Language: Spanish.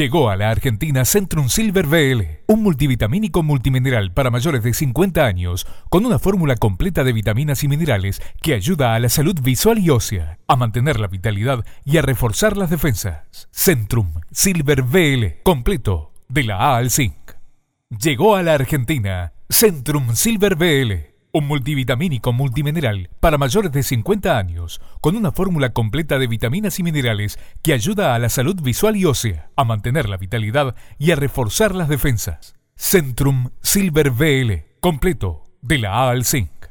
Llegó a la Argentina Centrum Silver BL, un multivitamínico multimineral para mayores de 50 años, con una fórmula completa de vitaminas y minerales que ayuda a la salud visual y ósea, a mantener la vitalidad y a reforzar las defensas. Centrum Silver BL, completo, de la A al Zinc. Llegó a la Argentina Centrum Silver BL un multivitamínico multimineral para mayores de 50 años, con una fórmula completa de vitaminas y minerales que ayuda a la salud visual y ósea, a mantener la vitalidad y a reforzar las defensas. Centrum Silver VL, completo, de la A al Zinc.